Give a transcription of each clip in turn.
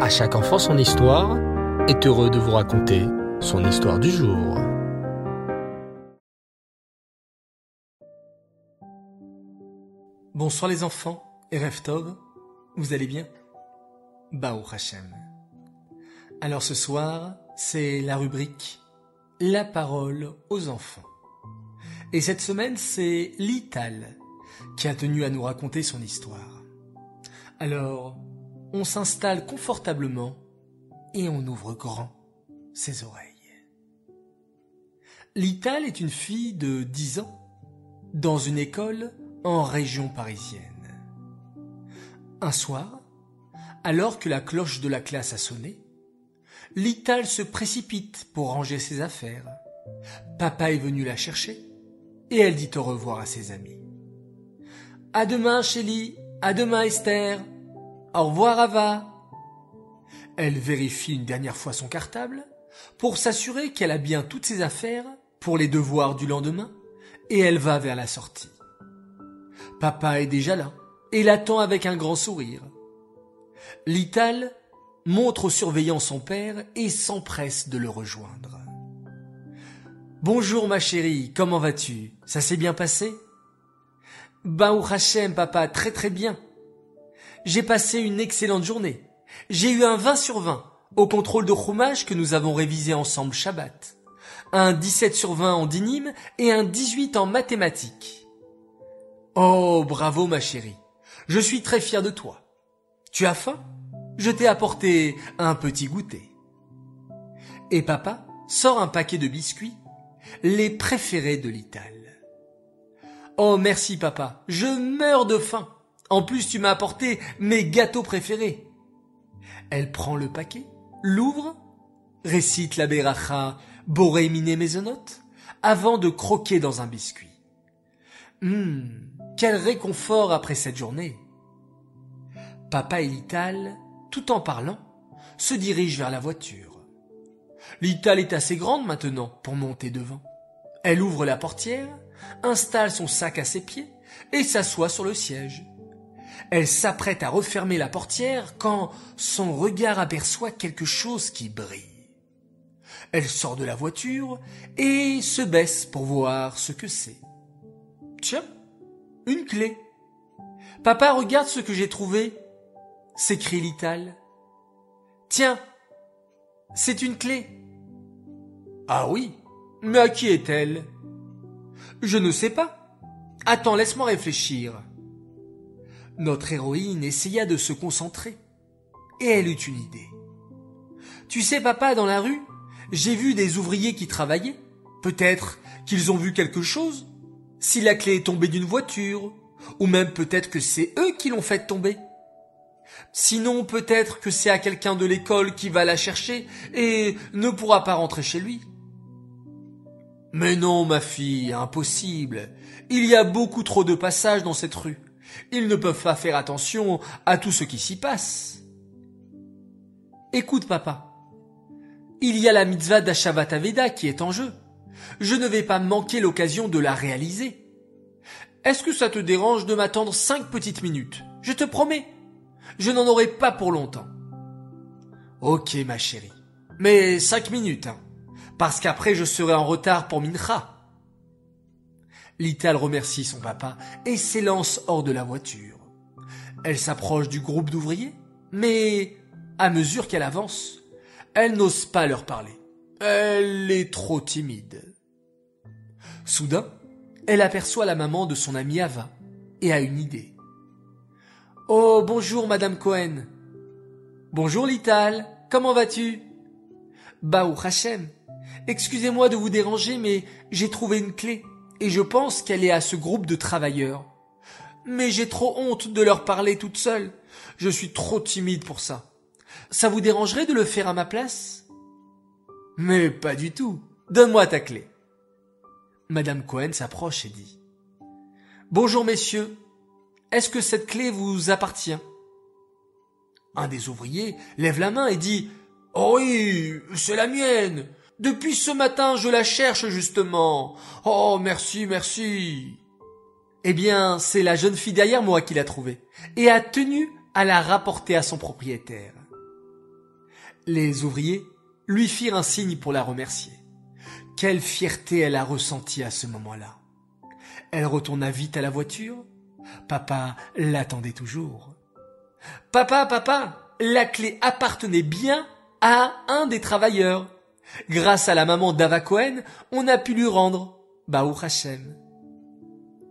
À chaque enfant son histoire est heureux de vous raconter son histoire du jour. Bonsoir les enfants et Reftov, vous allez bien? Bao Hachem. Alors ce soir, c'est la rubrique La parole aux enfants. Et cette semaine, c'est Lital qui a tenu à nous raconter son histoire. Alors, on s'installe confortablement et on ouvre grand ses oreilles. Lital est une fille de 10 ans dans une école en région parisienne. Un soir, alors que la cloche de la classe a sonné, Lital se précipite pour ranger ses affaires. Papa est venu la chercher et elle dit au revoir à ses amis. À demain, Chélie. À demain, Esther. Au revoir, Ava. Elle vérifie une dernière fois son cartable pour s'assurer qu'elle a bien toutes ses affaires pour les devoirs du lendemain et elle va vers la sortie. Papa est déjà là et l'attend avec un grand sourire. Lital montre au surveillant son père et s'empresse de le rejoindre. Bonjour ma chérie, comment vas-tu? Ça s'est bien passé? Baou Hachem, papa, très très bien. J'ai passé une excellente journée. J'ai eu un 20 sur 20 au contrôle de roumage que nous avons révisé ensemble Shabbat. Un 17 sur 20 en dinim et un 18 en mathématiques. Oh, bravo ma chérie. Je suis très fier de toi. Tu as faim? Je t'ai apporté un petit goûter. Et papa sort un paquet de biscuits, les préférés de l'Ital. Oh merci papa, je meurs de faim. En plus tu m'as apporté mes gâteaux préférés. Elle prend le paquet, l'ouvre, récite la beracha Boré Miné Maisonnote, avant de croquer dans un biscuit. Hum, quel réconfort après cette journée. Papa et Lital, tout en parlant, se dirigent vers la voiture. Lital est assez grande maintenant pour monter devant. Elle ouvre la portière, installe son sac à ses pieds et s'assoit sur le siège. Elle s'apprête à refermer la portière quand son regard aperçoit quelque chose qui brille. Elle sort de la voiture et se baisse pour voir ce que c'est. Tiens, une clé. Papa, regarde ce que j'ai trouvé, s'écrie Lital. Tiens, c'est une clé. Ah oui, mais à qui est-elle? Je ne sais pas. Attends, laisse-moi réfléchir. Notre héroïne essaya de se concentrer, et elle eut une idée. Tu sais, papa, dans la rue, j'ai vu des ouvriers qui travaillaient. Peut-être qu'ils ont vu quelque chose. Si la clé est tombée d'une voiture, ou même peut-être que c'est eux qui l'ont fait tomber. Sinon, peut-être que c'est à quelqu'un de l'école qui va la chercher et ne pourra pas rentrer chez lui. Mais non, ma fille, impossible. Il y a beaucoup trop de passages dans cette rue. Ils ne peuvent pas faire attention à tout ce qui s'y passe. Écoute, papa. Il y a la mitzvah d'Ashavataveda qui est en jeu. Je ne vais pas manquer l'occasion de la réaliser. Est-ce que ça te dérange de m'attendre cinq petites minutes? Je te promets. Je n'en aurai pas pour longtemps. Ok, ma chérie. Mais cinq minutes, hein. Parce qu'après je serai en retard pour Mincha. Lital remercie son papa et s'élance hors de la voiture. Elle s'approche du groupe d'ouvriers, mais à mesure qu'elle avance, elle n'ose pas leur parler. Elle est trop timide. Soudain, elle aperçoit la maman de son amie Ava et a une idée. Oh, bonjour, Madame Cohen. Bonjour, Lital. Comment vas-tu? Baou Hachem. Excusez-moi de vous déranger, mais j'ai trouvé une clé et je pense qu'elle est à ce groupe de travailleurs. Mais j'ai trop honte de leur parler toute seule. Je suis trop timide pour ça. Ça vous dérangerait de le faire à ma place? Mais pas du tout. Donne-moi ta clé. Madame Cohen s'approche et dit Bonjour messieurs, est-ce que cette clé vous appartient? Un des ouvriers lève la main et dit Oh oui, c'est la mienne. Depuis ce matin, je la cherche justement. Oh, merci, merci. Eh bien, c'est la jeune fille derrière moi qui l'a trouvée et a tenu à la rapporter à son propriétaire. Les ouvriers lui firent un signe pour la remercier. Quelle fierté elle a ressentie à ce moment-là. Elle retourna vite à la voiture. Papa l'attendait toujours. Papa, papa, la clé appartenait bien à un des travailleurs. Grâce à la maman d'Ava Cohen, on a pu lui rendre. Baou Hashem.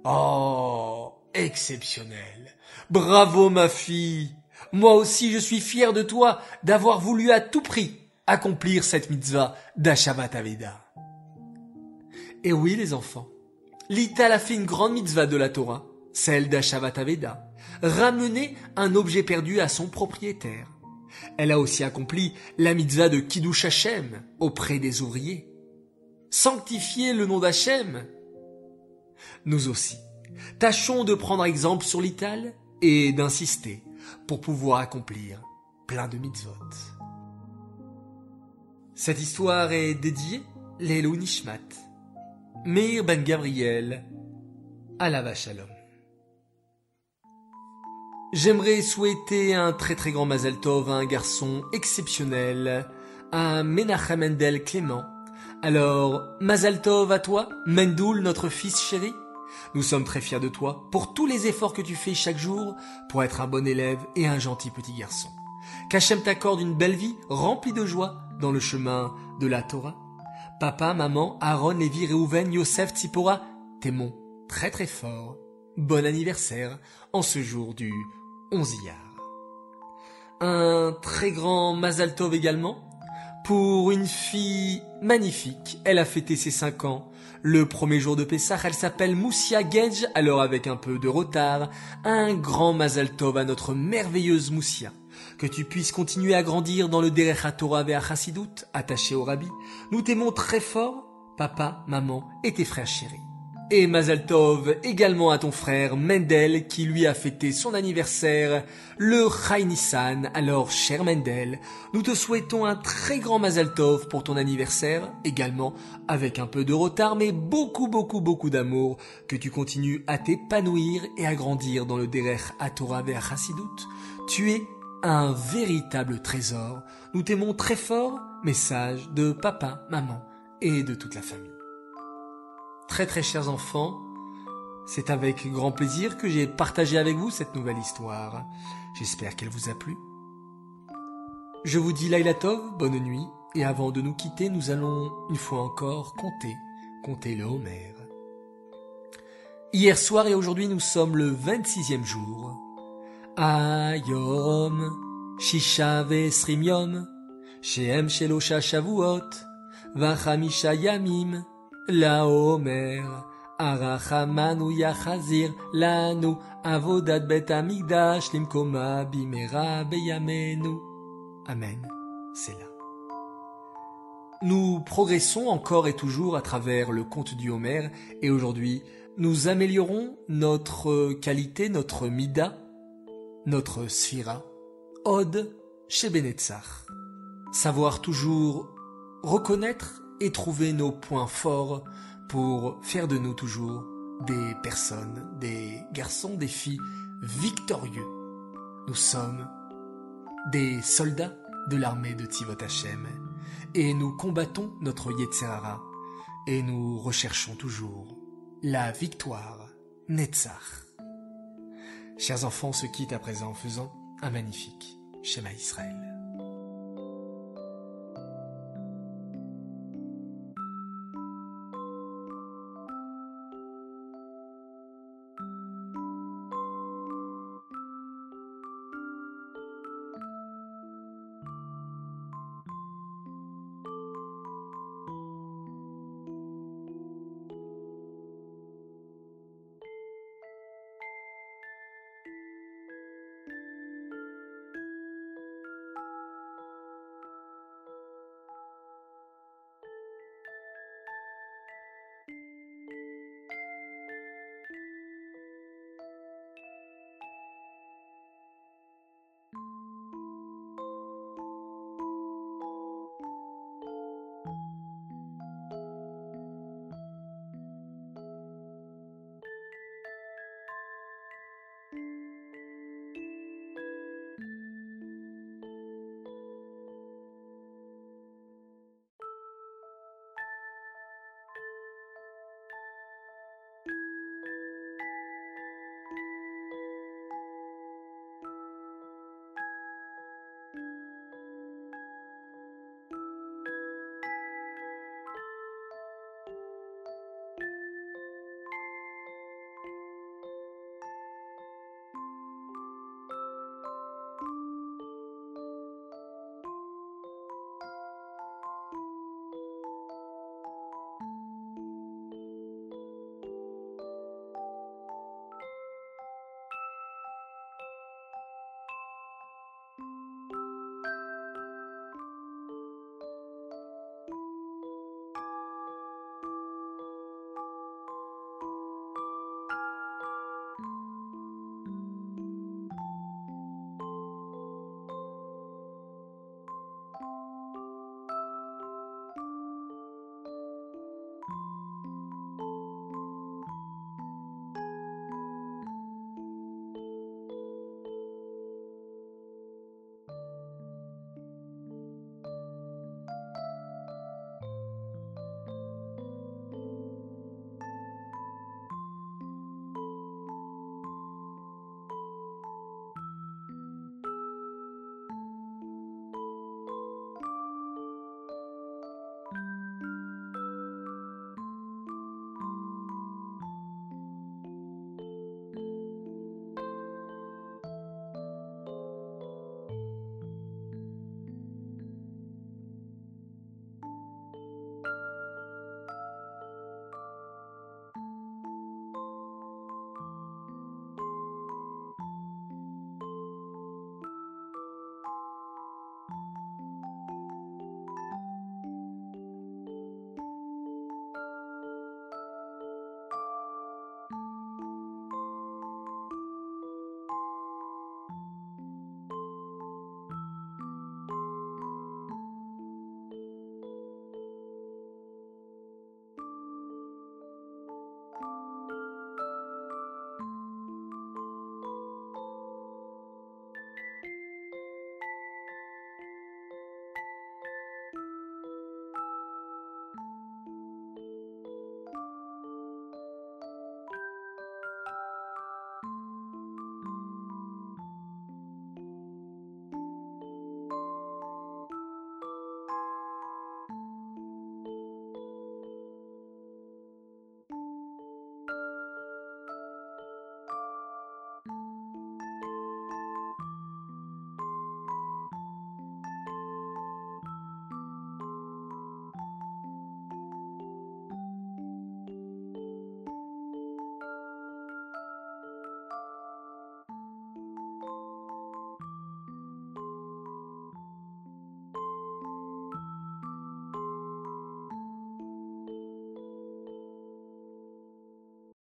Oh, exceptionnel. Bravo ma fille. Moi aussi je suis fier de toi d'avoir voulu à tout prix accomplir cette mitzvah d'Ashavat Aveda. Et oui les enfants, Lital a fait une grande mitzvah de la Torah, celle d'Ashavat Aveda, ramener un objet perdu à son propriétaire. Elle a aussi accompli la mitzvah de Kiddush Hashem auprès des ouvriers. Sanctifier le nom d'Hachem. Nous aussi, tâchons de prendre exemple sur l'Ital et d'insister pour pouvoir accomplir plein de mitzvot. Cette histoire est dédiée Lélo Nishmat, Meir Ben Gabriel, Alava Shalom. J'aimerais souhaiter un très très grand Mazel Tov à un garçon exceptionnel, à Menachem Mendel Clément. Alors, Mazel Tov à toi, Mendoul, notre fils chéri. Nous sommes très fiers de toi pour tous les efforts que tu fais chaque jour pour être un bon élève et un gentil petit garçon. Qu'Hachem t'accorde une belle vie remplie de joie dans le chemin de la Torah. Papa, maman, Aaron, Lévi, Réhouven, Yosef, Tzipora, t'aimons très très fort. Bon anniversaire en ce jour du 11 Un très grand Mazal Tov également pour une fille magnifique. Elle a fêté ses 5 ans le premier jour de Pessah, elle s'appelle Moussia Gedge, alors avec un peu de retard, un grand Mazal Tov à notre merveilleuse Moussia. Que tu puisses continuer à grandir dans le Derech Torah vers Chassidut, attaché au Rabbi. Nous t'aimons très fort, papa, maman et tes frères chéris. Et Mazal Tov également à ton frère Mendel qui lui a fêté son anniversaire le Chai Nissan. Alors cher Mendel, nous te souhaitons un très grand Mazal Tov pour ton anniversaire, également avec un peu de retard mais beaucoup beaucoup beaucoup d'amour, que tu continues à t'épanouir et à grandir dans le Derech Torah vers. Tu es un véritable trésor. Nous t'aimons très fort. Message de papa, maman et de toute la famille. Très très chers enfants, c'est avec grand plaisir que j'ai partagé avec vous cette nouvelle histoire. J'espère qu'elle vous a plu. Je vous dis Laila bonne nuit, et avant de nous quitter, nous allons une fois encore compter, compter le Homer. Hier soir et aujourd'hui, nous sommes le 26e jour. Ayom, Shisha Vesrim Yom, Shehem Shelosha Shavuot, Vachamisha Yamim, la Omer, Arachamanu Yachazir, Lanu, Avodat Bet Amigdash, Limkoma, Bimera, Beyamenu. Amen. C'est là. Nous progressons encore et toujours à travers le conte du Homer et aujourd'hui, nous améliorons notre qualité, notre mida, notre sphira, Od chez Benetzach. Savoir toujours reconnaître trouver nos points forts pour faire de nous toujours des personnes, des garçons, des filles victorieux. Nous sommes des soldats de l'armée de Tivot Hashem et nous combattons notre Yetzerara et nous recherchons toujours la victoire, Netzach. Chers enfants, se quitte à présent en faisant un magnifique schéma Israël.